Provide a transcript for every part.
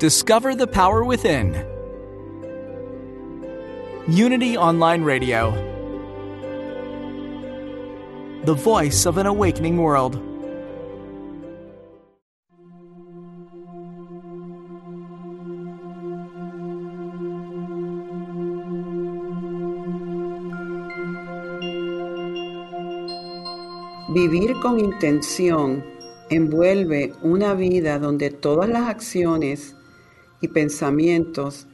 Discover the power within. Unity Online Radio. The voice of an awakening world. Vivir con intención envuelve una vida donde todas las acciones y pensamientos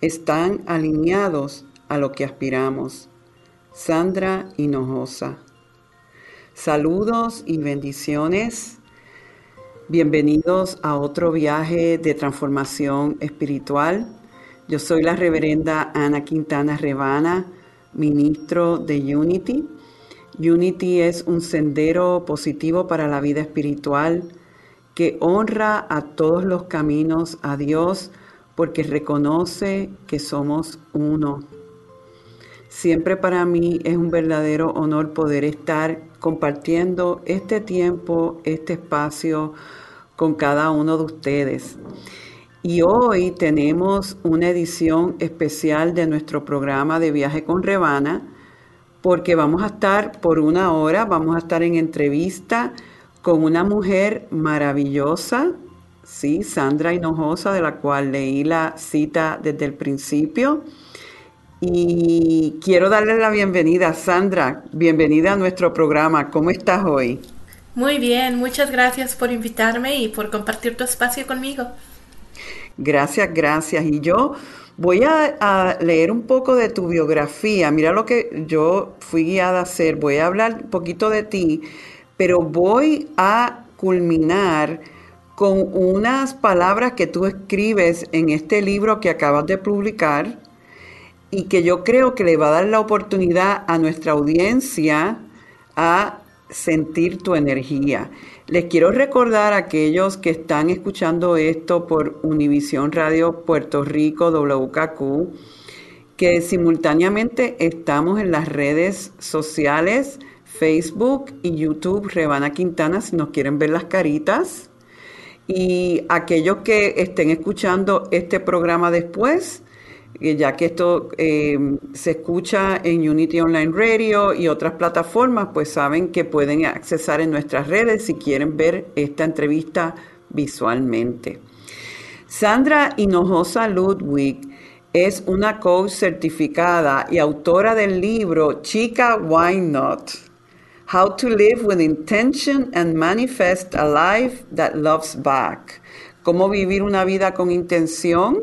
están alineados a lo que aspiramos. Sandra Hinojosa. Saludos y bendiciones. Bienvenidos a otro viaje de transformación espiritual. Yo soy la reverenda Ana Quintana Rebana, ministro de Unity Unity es un sendero positivo para la vida espiritual que honra a todos los caminos a Dios porque reconoce que somos uno. Siempre para mí es un verdadero honor poder estar compartiendo este tiempo, este espacio con cada uno de ustedes. Y hoy tenemos una edición especial de nuestro programa de viaje con Rebana porque vamos a estar por una hora, vamos a estar en entrevista con una mujer maravillosa, sí, Sandra Hinojosa, de la cual leí la cita desde el principio. Y quiero darle la bienvenida, Sandra, bienvenida a nuestro programa. ¿Cómo estás hoy? Muy bien, muchas gracias por invitarme y por compartir tu espacio conmigo. Gracias, gracias. Y yo Voy a, leer un poco de tu biografía. Mira lo que yo fui guiada a hacer. Voy a hablar un poquito de ti, pero voy a culminar con unas palabras que tú escribes en este libro que acabas de publicar y que yo creo que le va a dar la oportunidad a nuestra audiencia a sentir tu energía. Les quiero recordar a aquellos que están escuchando esto por Univisión Radio Puerto Rico WKQ que simultáneamente estamos en las redes sociales Facebook y YouTube Rebana Quintana si nos quieren ver las caritas. Y aquellos que estén escuchando este programa después, ya que esto eh, se escucha en Unity Online Radio y otras plataformas, pues saben que pueden accesar en nuestras redes si quieren ver esta entrevista visualmente. Sandra Hinojosa Ludwig es una coach certificada y autora del libro Chica Why Not? How to Live with Intention and Manifest a Life That Loves Back cómo vivir una vida con intención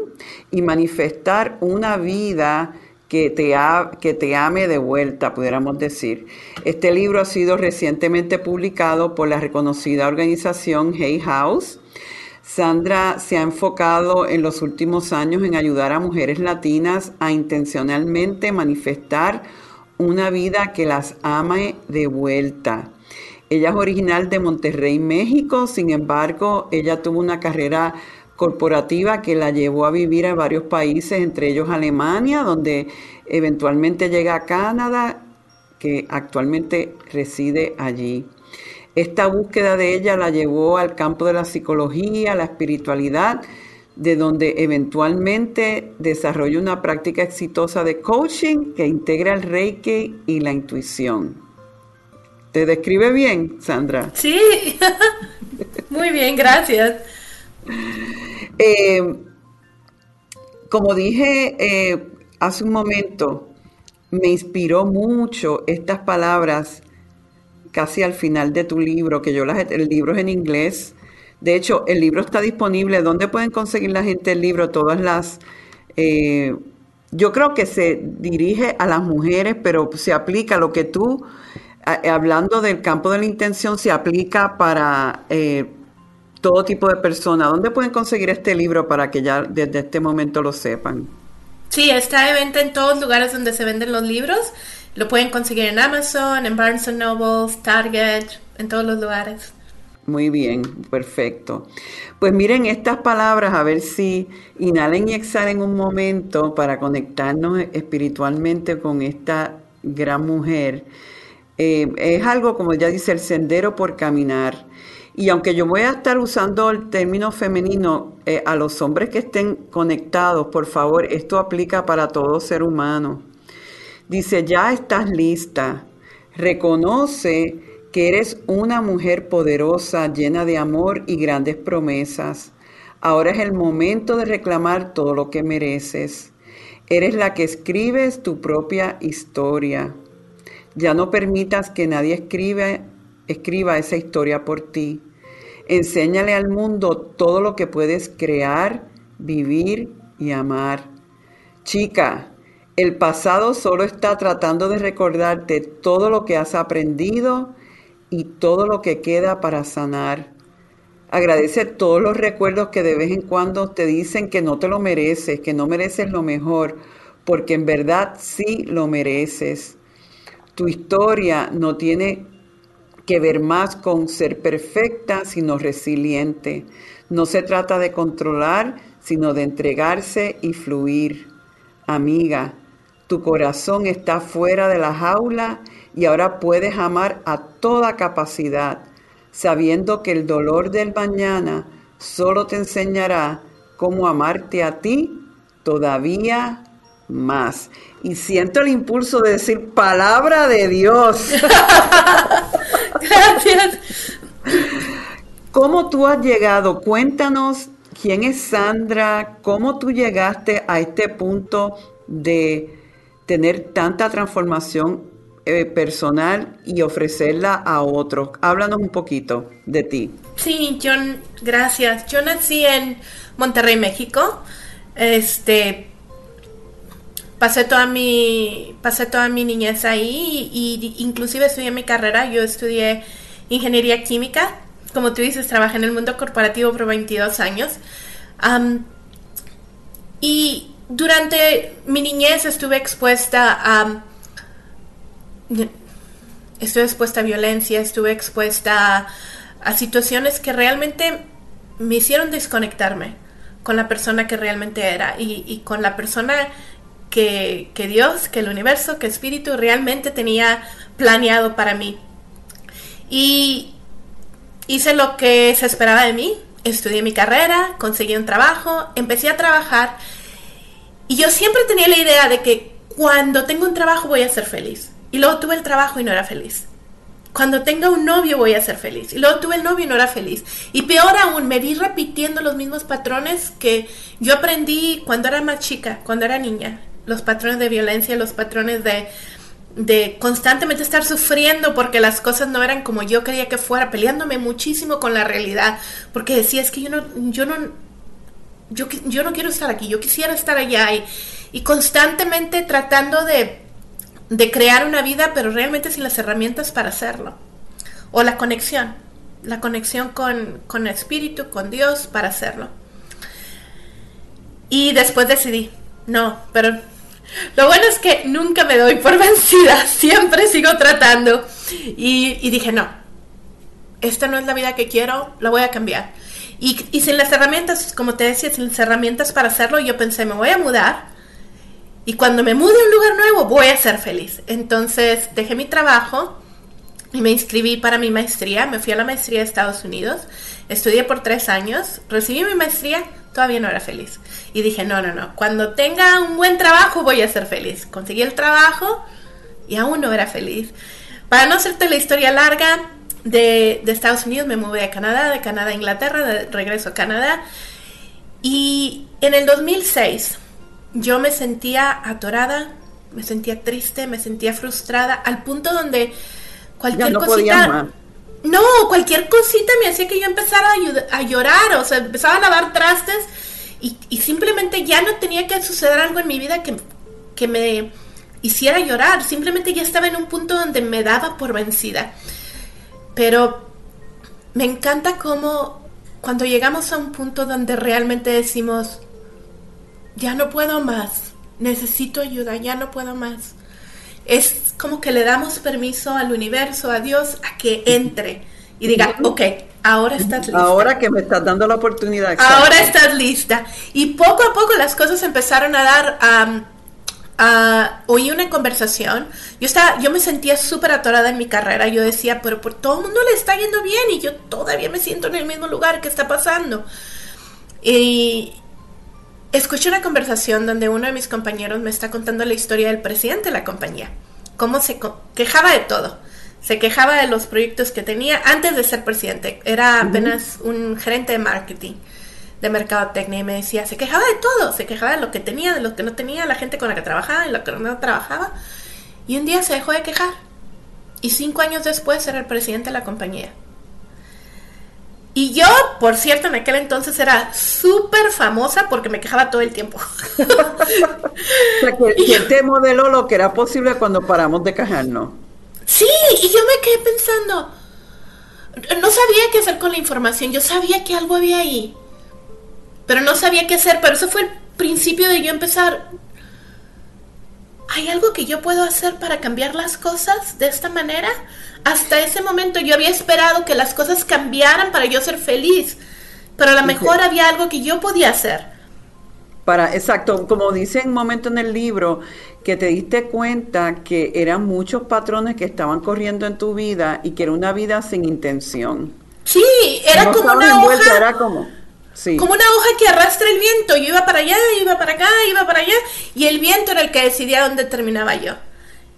y manifestar una vida que te, que te ame de vuelta, pudiéramos decir. Este libro ha sido recientemente publicado por la reconocida organización Hay House. Sandra se ha enfocado en los últimos años en ayudar a mujeres latinas a intencionalmente manifestar una vida que las ame de vuelta. Ella es original de Monterrey, México, sin embargo, ella tuvo una carrera corporativa que la llevó a vivir en varios países, entre ellos Alemania, donde eventualmente llega a Canadá, que actualmente reside allí. Esta búsqueda de ella la llevó al campo de la psicología, la espiritualidad, de donde eventualmente desarrolla una práctica exitosa de coaching que integra el reiki y la intuición. ¿Te describe bien, Sandra? Sí, muy bien, gracias. Eh, como dije eh, hace un momento, me inspiró mucho estas palabras casi al final de tu libro, que yo las, el libro es en inglés. De hecho, el libro está disponible. ¿Dónde pueden conseguir la gente el libro? Todas las... Eh, yo creo que se dirige a las mujeres, pero se aplica lo que tú hablando del campo de la intención, se aplica para eh, todo tipo de personas. ¿Dónde pueden conseguir este libro para que ya desde este momento lo sepan? Sí, está de venta en todos lugares donde se venden los libros. Lo pueden conseguir en Amazon, en Barnes Noble, Target, en todos los lugares. Muy bien, perfecto. Pues miren estas palabras, a ver si inhalen y exhalen un momento para conectarnos espiritualmente con esta gran mujer. Eh, es algo, como ya dice, el sendero por caminar. Y aunque yo voy a estar usando el término femenino eh, a los hombres que estén conectados, por favor, esto aplica para todo ser humano. Dice, ya estás lista. Reconoce que eres una mujer poderosa, llena de amor y grandes promesas. Ahora es el momento de reclamar todo lo que mereces. Eres la que escribes tu propia historia. Ya no permitas que nadie escriba, esa historia por ti. Enséñale al mundo todo lo que puedes crear, vivir y amar. Chica, el pasado solo está tratando de recordarte todo lo que has aprendido y todo lo que queda para sanar. Agradece todos los recuerdos que de vez en cuando te dicen que no te lo mereces, que no mereces lo mejor, porque en verdad sí lo mereces. Tu historia no tiene que ver más con ser perfecta, sino resiliente. No se trata de controlar, sino de entregarse y fluir. Amiga, tu corazón está fuera de la jaula y ahora puedes amar a toda capacidad, sabiendo que el dolor del mañana solo te enseñará cómo amarte a ti todavía más. Y siento el impulso de decir palabra de Dios. Gracias. ¿Cómo tú has llegado? Cuéntanos quién es Sandra, cómo tú llegaste a este punto de tener tanta transformación eh, personal y ofrecerla a otros. Háblanos un poquito de ti. Sí, John, gracias. Yo nací en Monterrey, México. Este pasé toda mi pasé toda mi niñez ahí y, inclusive estudié mi carrera. Yo estudié ingeniería química. Como tú dices, trabajé en el mundo corporativo por 22 años. y durante mi niñez estuve expuesta a estuve expuesta a violencia, estuve expuesta a, situaciones que realmente me hicieron desconectarme con la persona que realmente era y, con la persona que, Dios, que el universo, que Espíritu realmente tenía planeado para mí. Y hice lo que se esperaba de mí, estudié mi carrera, conseguí un trabajo, empecé a trabajar y yo siempre tenía la idea de que cuando tengo un trabajo voy a ser feliz. Y luego tuve el trabajo y no era feliz. Cuando tenga un novio voy a ser feliz. Y luego tuve el novio y no era feliz. Y peor aún, me vi repitiendo los mismos patrones que yo aprendí cuando era más chica, cuando era niña. Los patrones de violencia, los patrones de, de constantemente estar sufriendo porque las cosas no eran como yo quería que fuera, peleándome muchísimo con la realidad, porque decía, es que yo no, yo no, yo, yo no quiero estar aquí, yo quisiera estar allá y, y constantemente tratando de de crear una vida, pero realmente sin las herramientas para hacerlo. O la conexión, la conexión con, con el espíritu, con Dios para hacerlo. Y después decidí, no, pero lo bueno es que nunca me doy por vencida, siempre sigo tratando. Y, dije, no, esta no es la vida que quiero, la voy a cambiar. Y, y sin las herramientas, como te decía, sin las herramientas para hacerlo, yo pensé, me voy a mudar y cuando me mude a un lugar nuevo voy a ser feliz. Entonces dejé mi trabajo y me inscribí para mi maestría. Me fui a la maestría de Estados Unidos. Estudié por tres años. Recibí mi maestría. Todavía no era feliz. Y dije, no, no, no. Cuando tenga un buen trabajo voy a ser feliz. Conseguí el trabajo y aún no era feliz. Para no hacerte la historia larga, de, de Estados Unidos me mudé a Canadá, de Canadá a Inglaterra, de regreso a Canadá. Y en el 2006 yo me sentía atorada, me sentía triste, me sentía frustrada, al punto donde cualquier cosita... No, cualquier cosita me hacía que yo empezara a, llorar, o sea, empezaba a lavar trastes y, simplemente ya no tenía que suceder algo en mi vida que, que me hiciera llorar, simplemente ya estaba en un punto donde me daba por vencida. Pero me encanta cómo cuando llegamos a un punto donde realmente decimos, ya no puedo más, necesito ayuda, ya no puedo más. Es como que le damos permiso al universo, a Dios, a que entre y diga, ok, ahora estás lista. Ahora que me estás dando la oportunidad. Ahora estás lista. Y poco a poco las cosas empezaron a dar... oí una conversación. Yo estaba, yo me sentía súper atorada en mi carrera. Yo decía, pero por todo el mundo le está yendo bien y yo todavía me siento en el mismo lugar. ¿Qué está pasando? Y escuché una conversación donde uno de mis compañeros me está contando la historia del presidente de la compañía. Cómo se quejaba de todo se quejaba de los proyectos que tenía antes de ser presidente. Era apenas un gerente de marketing, de mercadotecnia, y me decía, se quejaba de todo, se quejaba de lo que tenía, de lo que no tenía, la gente con la que trabajaba y lo que no trabajaba. Y un día se dejó de quejar. Y cinco años después era el presidente de la compañía. Y yo, por cierto, en aquel entonces era súper famosa porque me quejaba todo el tiempo. o sea, que, te modeló lo que era posible cuando paramos de quejarnos. Sí, y yo me quedé pensando, no sabía qué hacer con la información, yo sabía que algo había ahí, pero no sabía qué hacer, pero eso fue el principio de yo empezar. ¿Hay algo que yo puedo hacer para cambiar las cosas de esta manera? Hasta ese momento yo había esperado que las cosas cambiaran para yo ser feliz, pero a lo mejor había algo que yo podía hacer. Para, exacto, como dice un momento en el libro, que te diste cuenta que eran muchos patrones que estaban corriendo en tu vida y que era una vida sin intención. Sí, era como una hoja. Era como, como una hoja que arrastra el viento. Yo iba para allá, iba para acá, iba para allá, y el viento era el que decidía dónde terminaba yo.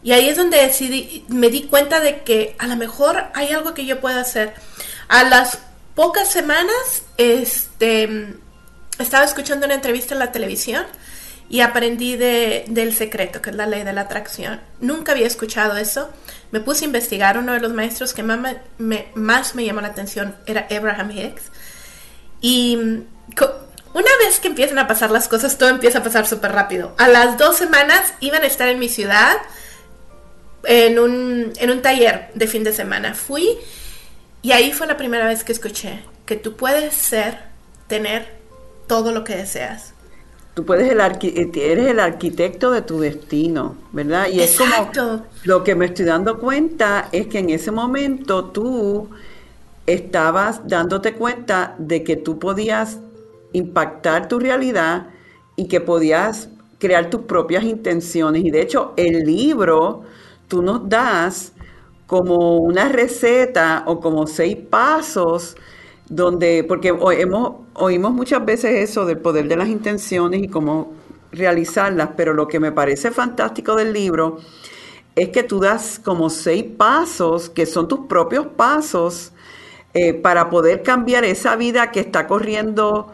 Y ahí es donde decidí, me di cuenta de que a lo mejor hay algo que yo pueda hacer. A las pocas semanas, este, estaba escuchando una entrevista en la televisión y aprendí de, del secreto, que es la ley de la atracción. Nunca había escuchado eso. Me puse a investigar. Uno de los maestros que más me, más me llamó la atención era Abraham Hicks. Y una vez que empiezan a pasar las cosas, todo empieza a pasar súper rápido. A las dos semanas iban a estar en mi ciudad en un, en un taller de fin de semana. Fui y ahí fue la primera vez que escuché que tú puedes ser, tener todo lo que deseas tú puedes el eh, eres el arquitecto de tu destino, ¿verdad? Y es como lo que me estoy dando cuenta es que en ese momento tú estabas dándote cuenta de que tú podías impactar tu realidad y que podías crear tus propias intenciones. Y de hecho, el libro tú nos das como una receta o como seis pasos donde, porque hemos, oímos muchas veces eso del poder de las intenciones y cómo realizarlas, pero lo que me parece fantástico del libro es que tú das como seis pasos, que son tus propios pasos, eh, para poder cambiar esa vida que está corriendo,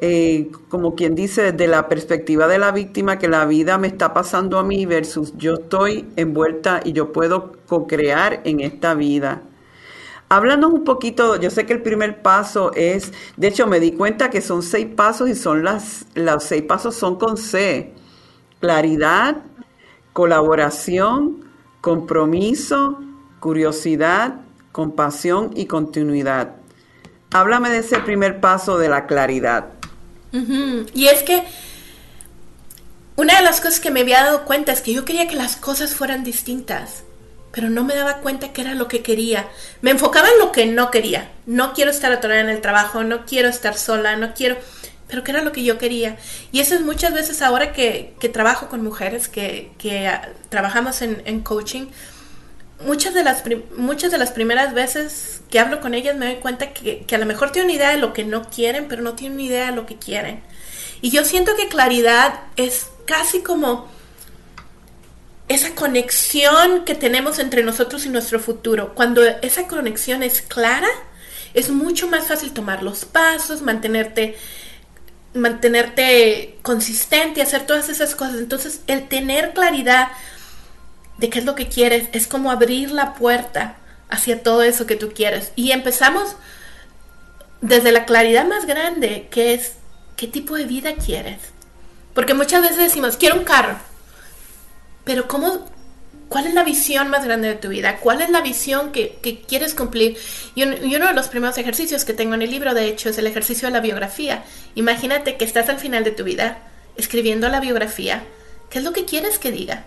eh, como quien dice, desde la perspectiva de la víctima, que la vida me está pasando a mí versus yo estoy envuelta y yo puedo co-crear en esta vida. Háblanos un poquito, yo sé que el primer paso es, de hecho me di cuenta que son seis pasos y son las, los seis pasos son con C. Claridad, colaboración, compromiso, curiosidad, compasión y continuidad. Háblame de ese primer paso de la claridad. Y es que una de las cosas que me había dado cuenta es que yo quería que las cosas fueran distintas pero no me daba cuenta que era lo que quería. Me enfocaba en lo que no quería. No quiero estar atorada en el trabajo, no quiero estar sola, no quiero, pero que era lo que yo quería. Y eso es muchas veces ahora que, trabajo con mujeres, que, ah, trabajamos en, coaching, muchas de, las muchas de las primeras veces que hablo con ellas me doy cuenta que, a lo mejor tienen idea de lo que no quieren, pero no tienen idea de lo que quieren. Y yo siento que claridad es casi como esa conexión que tenemos entre nosotros y nuestro futuro. Cuando esa conexión es clara, es mucho más fácil tomar los pasos, mantenerte mantenerte consistente, hacer todas esas cosas. Entonces, el tener claridad de qué es lo que quieres es como abrir la puerta hacia todo eso que tú quieres. Y empezamos desde la claridad más grande, que es qué tipo de vida quieres. Porque muchas veces decimos, quiero un carro. Pero ¿cómo ¿Cuál es la visión más grande de tu vida? ¿Cuál es la visión que, que quieres cumplir? Y, y, uno de los primeros ejercicios que tengo en el libro, de hecho, es el ejercicio de la biografía. Imagínate que estás al final de tu vida escribiendo la biografía. ¿Qué es lo que quieres que diga?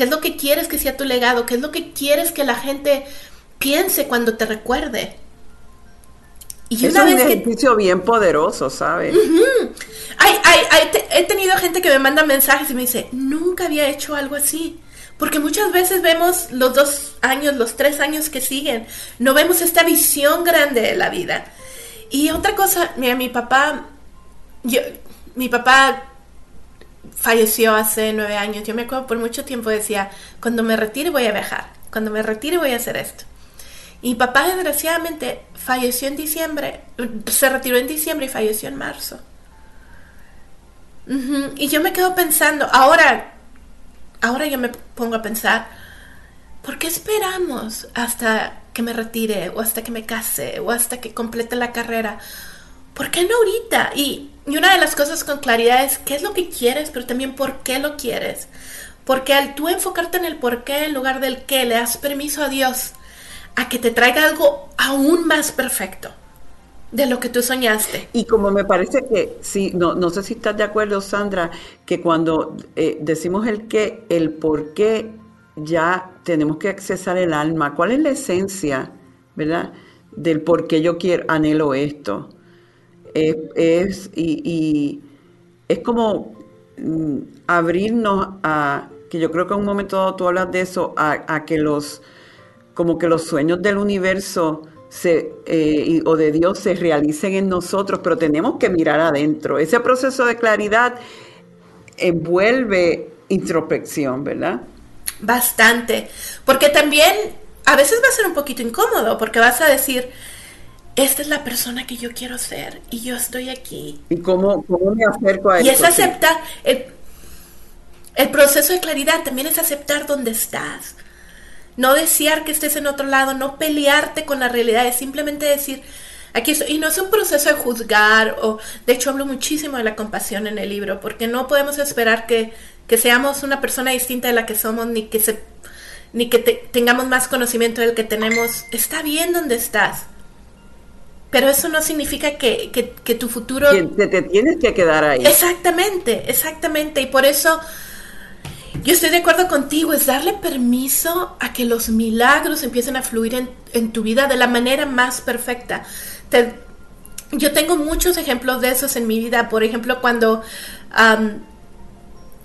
¿Qué es lo que quieres que sea tu legado? ¿Qué es lo que quieres que la gente piense cuando te recuerde? Y es un ejercicio bien poderoso, ¿sabes? he tenido gente que me manda mensajes y me dice, nunca había hecho algo así. Porque muchas veces vemos los dos años, los tres años que siguen, no vemos esta visión grande de la vida. Y otra cosa, mira, mi papá, yo, mi papá falleció hace nueve años. Yo me acuerdo por mucho tiempo decía, cuando me retire voy a viajar, cuando me retire voy a hacer esto. Y papá desgraciadamente falleció en diciembre, se retiró en diciembre y falleció en marzo. Y yo me quedo pensando, ahora, ahora yo me pongo a pensar, ¿por qué esperamos hasta que me retire o hasta que me case o hasta que complete la carrera? ¿Por qué no ahorita? Y, y una de las cosas con claridad es qué es lo que quieres, pero también por qué lo quieres. Porque al tú enfocarte en el por qué en lugar del qué, le das permiso a Dios a que te traiga algo aún más perfecto de lo que tú soñaste. Y como me parece que, sí, no, no sé si estás de acuerdo, Sandra, que cuando eh, decimos el qué, el por qué, ya tenemos que accesar el alma. ¿Cuál es la esencia, verdad, del por qué yo quiero, anhelo esto? Es, y, es como mm, abrirnos a, que yo creo que en un momento dado tú hablas de eso, a, que los, como que los sueños del universo se, eh, o de Dios se realicen en nosotros, pero tenemos que mirar adentro. Ese proceso de claridad envuelve introspección, ¿verdad? Bastante, porque también a veces va a ser un poquito incómodo, porque vas a decir, esta es la persona que yo quiero ser y yo estoy aquí. ¿Y cómo, cómo me acerco a eso? Y es aceptar, el, el proceso de claridad también es aceptar dónde estás no desear que estés en otro lado, no pelearte con la realidad, es simplemente decir, aquí estoy. Y no es un proceso de juzgar, o de hecho hablo muchísimo de la compasión en el libro, porque no podemos esperar que, seamos una persona distinta de la que somos, ni que, se, ni que tengamos más conocimiento del que tenemos. Está bien donde estás. Pero eso no significa que, que tu futuro... Que te tienes que quedar ahí. Exactamente, exactamente. Y por eso yo estoy de acuerdo contigo, es darle permiso a que los milagros empiecen a fluir en, tu vida de la manera más perfecta. yo tengo muchos ejemplos de esos en mi vida. Por ejemplo, cuando,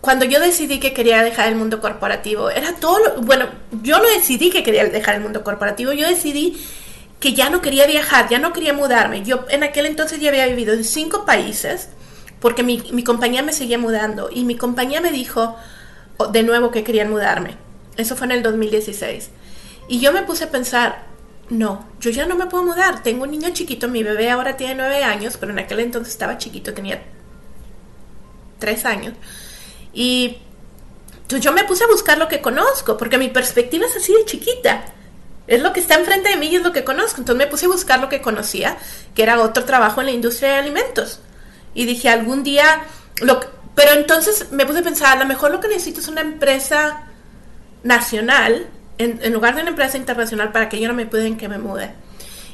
cuando yo decidí que quería dejar el mundo corporativo, era todo, bueno, yo no decidí que quería dejar el mundo corporativo, yo decidí que ya no quería viajar, ya no quería mudarme. Yo en aquel entonces ya había vivido en cinco países porque mi, mi compañía me seguía mudando y mi compañía me dijo, de nuevo que querían mudarme. Eso fue en el 2016. Y yo me puse a pensar, no, yo ya no me puedo mudar. Tengo un niño chiquito, mi bebé ahora tiene nueve años, pero en aquel entonces estaba chiquito, tenía tres años. Y entonces yo me puse a buscar lo que conozco, porque mi perspectiva es así de chiquita. Es lo que está enfrente de mí y es lo que conozco. Entonces me puse a buscar lo que conocía, que era otro trabajo en la industria de alimentos. Y dije, algún día, pero entonces me puse a pensar, a lo mejor lo que necesito es una empresa nacional en, lugar de una empresa internacional para que yo no me pueden que me mude.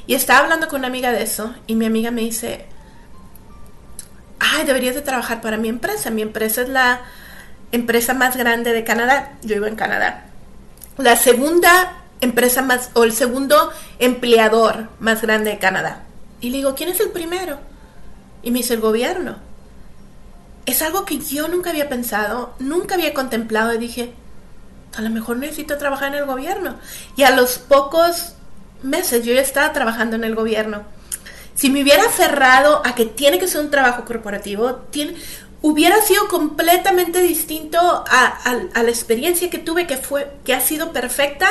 Y estaba hablando con una amiga de eso y mi amiga me dice, ay, deberías de trabajar para mi empresa. Mi empresa es la empresa más grande de Canadá. Yo vivo en Canadá. La segunda empresa más, o el segundo empleador más grande de Canadá. Y le digo, ¿quién es el primero? Y me dice, el gobierno es algo que yo nunca había pensado, nunca había contemplado y dije, a lo mejor necesito trabajar en el gobierno. Y a los pocos meses yo ya estaba trabajando en el gobierno. Si me hubiera aferrado a que tiene que ser un trabajo corporativo, hubiera sido completamente distinto a, a, la experiencia que tuve, que, fue, que ha sido perfecta,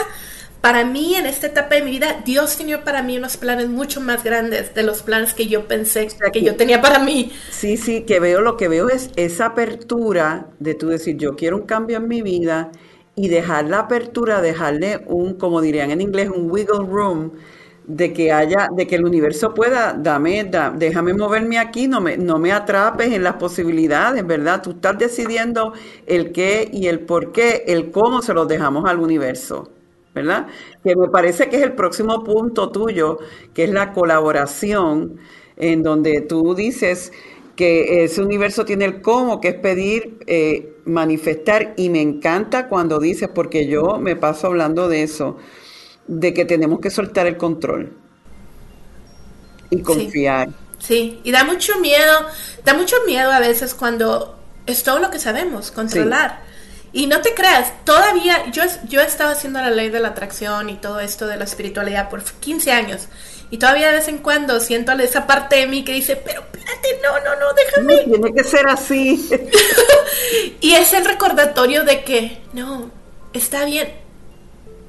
para mí en esta etapa de mi vida, Dios tenía para mí unos planes mucho más grandes de los planes que yo pensé que yo tenía para mí. Sí, sí, que veo, lo que veo es esa apertura de tú decir, yo quiero un cambio en mi vida y dejar la apertura, dejarle un, como dirían en inglés, un wiggle room de que haya, de que el universo pueda, dame, déjame moverme aquí, no me, no me atrapes en las posibilidades, ¿verdad? Tú estás decidiendo el qué y el por qué, el cómo se lo dejamos al universo, ¿verdad? Que me parece que es el próximo punto tuyo, que es la colaboración, en donde tú dices que ese universo tiene el cómo, que es pedir, eh, manifestar, y me encanta cuando dices, porque yo me paso hablando de eso, de que tenemos que soltar el control y confiar. Sí. y da mucho miedo, da mucho miedo a veces cuando es todo lo que sabemos, controlar. Y no te creas, todavía yo, yo he estado haciendo la ley de la atracción y todo esto de la espiritualidad por 15 años. Y todavía de vez en cuando siento esa parte de mí que dice, pero espérate, no, no, no, déjame. tiene que ser así. y es el recordatorio de que, no, está bien,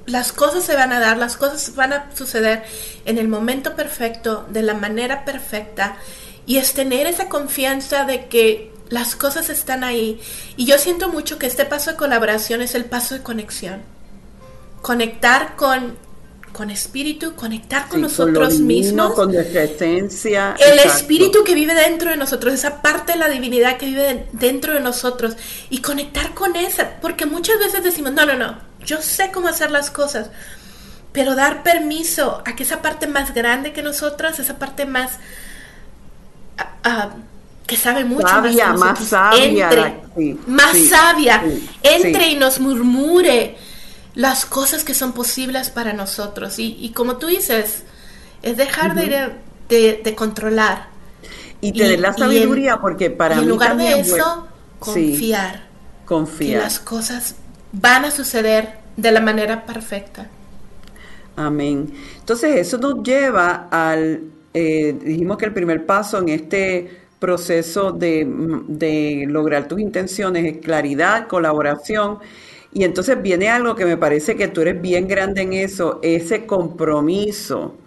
las cosas se van a dar, las cosas van a suceder en el momento perfecto, de la manera perfecta, y es tener esa confianza de que las cosas están ahí. Y yo siento mucho que este paso de colaboración es el paso de conexión. Conectar con, con espíritu, conectar con nosotros mismos. Con nuestra esencia. El espíritu que vive dentro de nosotros, esa parte de la divinidad que vive dentro de nosotros. Y conectar con esa. Porque muchas veces decimos, no, no, no, yo sé cómo hacer las cosas, pero dar permiso a que esa parte más grande que nosotras, esa parte más que sabe mucho más, más sabia, entre, más sabia, entre y nos murmure las cosas que son posibles para nosotros. Y, como tú dices, es dejar de, de, controlar. Y tener la sabiduría, porque para en lugar de eso, confiar. confiar. Que las cosas van a suceder de la manera perfecta. Amén. Entonces eso nos lleva al, eh, dijimos que el primer paso en este proceso de, de lograr tus intenciones es claridad, colaboración. Y entonces viene algo que me parece que tú eres bien grande en eso, ese compromiso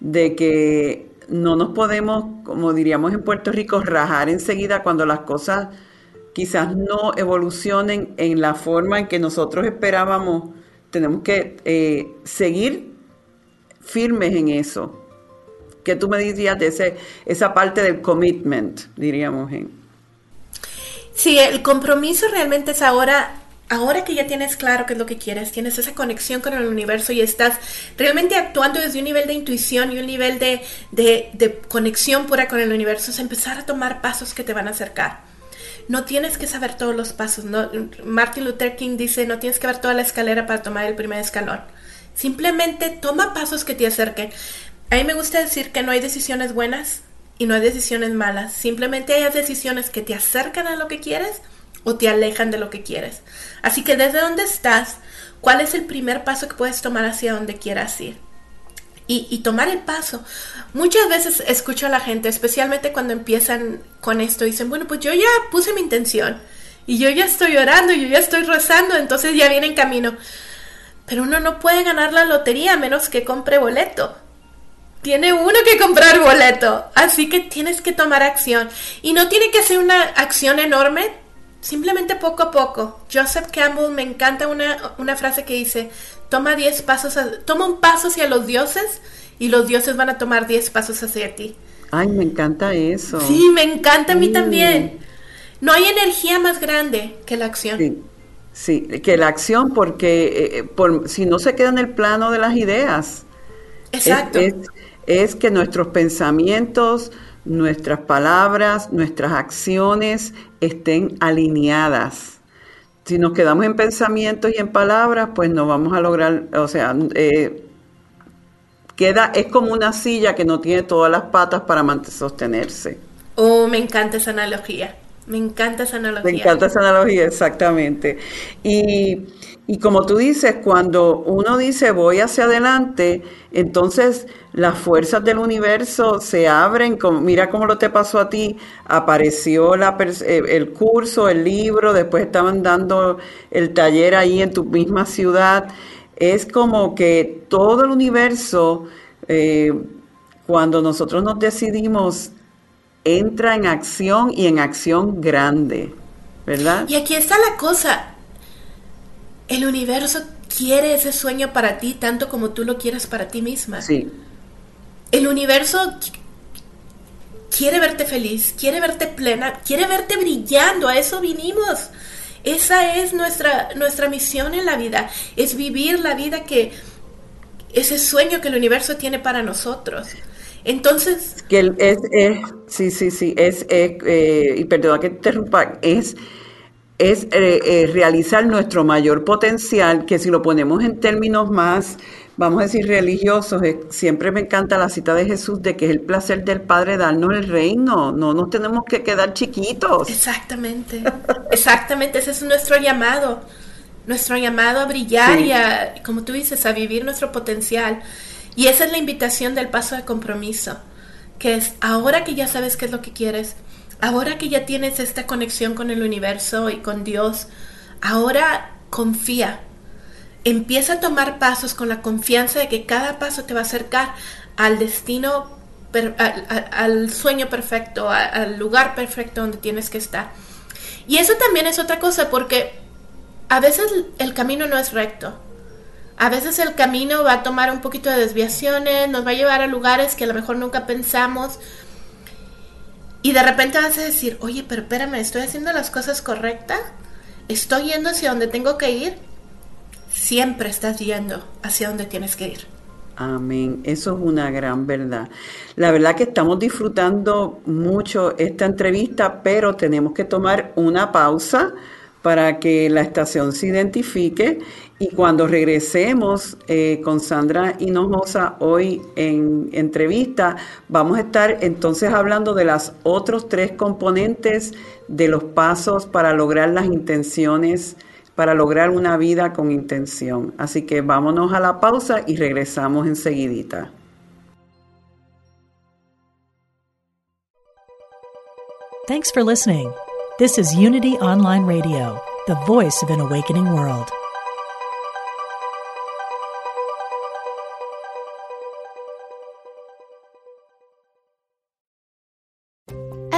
de que no nos podemos, como diríamos en Puerto Rico, rajar enseguida cuando las cosas quizás no evolucionen en la forma en que nosotros esperábamos, tenemos que eh, seguir firmes en eso. ¿Qué tú me dirías de ese, esa parte del commitment, diríamos? En? Sí, el compromiso realmente es ahora ahora que ya tienes claro qué es lo que quieres, tienes esa conexión con el universo y estás realmente actuando desde un nivel de intuición y un nivel de, de, de, conexión pura con el universo, es empezar a tomar pasos que te van a acercar no tienes que saber todos los pasos. No, Martin Luther King dice, no tienes que ver toda la escalera para tomar el primer escalón. Simplemente toma pasos que te acerquen. A mí me gusta decir que no hay decisiones buenas y no hay decisiones malas. Simplemente hay decisiones que te acercan a lo que quieres o te alejan de lo que quieres. Así que desde donde estás, ¿cuál es el primer paso que puedes tomar hacia donde quieras ir? y, tomar el paso. Muchas veces escucho a la gente, especialmente cuando empiezan con esto, dicen, bueno, pues yo ya puse mi intención y yo ya estoy orando, yo ya estoy rezando, entonces ya viene en camino. Pero uno no puede ganar la lotería a menos que compre boleto. Tiene uno que comprar boleto, así que tienes que tomar acción. Y no tiene que ser una acción enorme, simplemente poco a poco. Joseph Campbell me encanta una, una frase que dice, toma 10 pasos, toma un paso hacia los dioses y los dioses van a tomar 10 pasos hacia ti. Ay, me encanta eso. Sí, me encanta a mí también. No hay energía más grande que la acción. Sí, sí que la acción porque eh, eh, por, si no se queda en el plano de las ideas. Exacto. es que nuestros pensamientos, nuestras palabras, nuestras acciones estén alineadas si nos quedamos en pensamientos y en palabras, pues no vamos a lograr, o sea, eh, queda, es como una silla que no tiene todas las patas para sostenerse. Oh, me encanta esa analogía. Me encanta esa analogía. Me encanta esa analogía, exactamente. Y, y como tú dices, cuando uno dice voy hacia adelante, entonces las fuerzas del universo se abren, como, mira cómo lo te pasó a ti, apareció eh, el curso, el libro, después estaban dando el taller ahí en tu misma ciudad. Es como que todo el universo, eh, cuando nosotros nos decidimos entra en acción y en acción grande, ¿verdad? Y aquí está la cosa. El universo quiere ese sueño para ti tanto como tú lo quieres para ti misma. Sí. el universo quiere verte feliz, quiere verte plena, quiere verte brillando, a eso vinimos. Esa es nuestra, nuestra misión en la vida, es vivir la vida que, ese sueño que el universo tiene para nosotros. Entonces... Que es, es, sí, sí, sí, es, eh, y perdona que te interrumpa, es, es eh, eh, realizar nuestro mayor potencial, que si lo ponemos en términos más vamos a decir, religiosos, siempre me encanta la cita de Jesús de que es el placer del Padre darnos el reino, no nos tenemos que quedar chiquitos. Exactamente, exactamente, ese es nuestro llamado, nuestro llamado a brillar y a, como tú dices, a vivir nuestro potencial. Y esa es la invitación del paso de compromiso, que es ahora que ya sabes qué es lo que quieres, ahora que ya tienes esta conexión con el universo y con Dios, ahora confía, empieza a tomar pasos con la confianza de que cada paso te va a acercar al destino, al, sueño perfecto, al lugar perfecto donde tienes que estar. Y eso también es otra cosa porque a veces el camino no es recto. A veces el camino va a tomar un poquito de desviaciones, nos va a llevar a lugares que a lo mejor nunca pensamos. Y de repente vas a decir, oye, pero espérame, ¿estoy haciendo las cosas correctas? ¿Estoy yendo hacia donde tengo que ir? siempre estás yendo hacia donde tienes que ir. Amén, eso es una gran verdad. La verdad que estamos disfrutando mucho esta entrevista, pero tenemos que tomar una pausa para que la estación se identifique y cuando regresemos eh, con Sandra Hinojosa hoy en entrevista, vamos a estar entonces hablando de las otros tres componentes de los pasos para lograr las intenciones para lograr una vida con intención. Así que vámonos a la pausa y regresamos enseguidita. Thanks for listening. This is Unity Online Radio, the voice of an awakening world.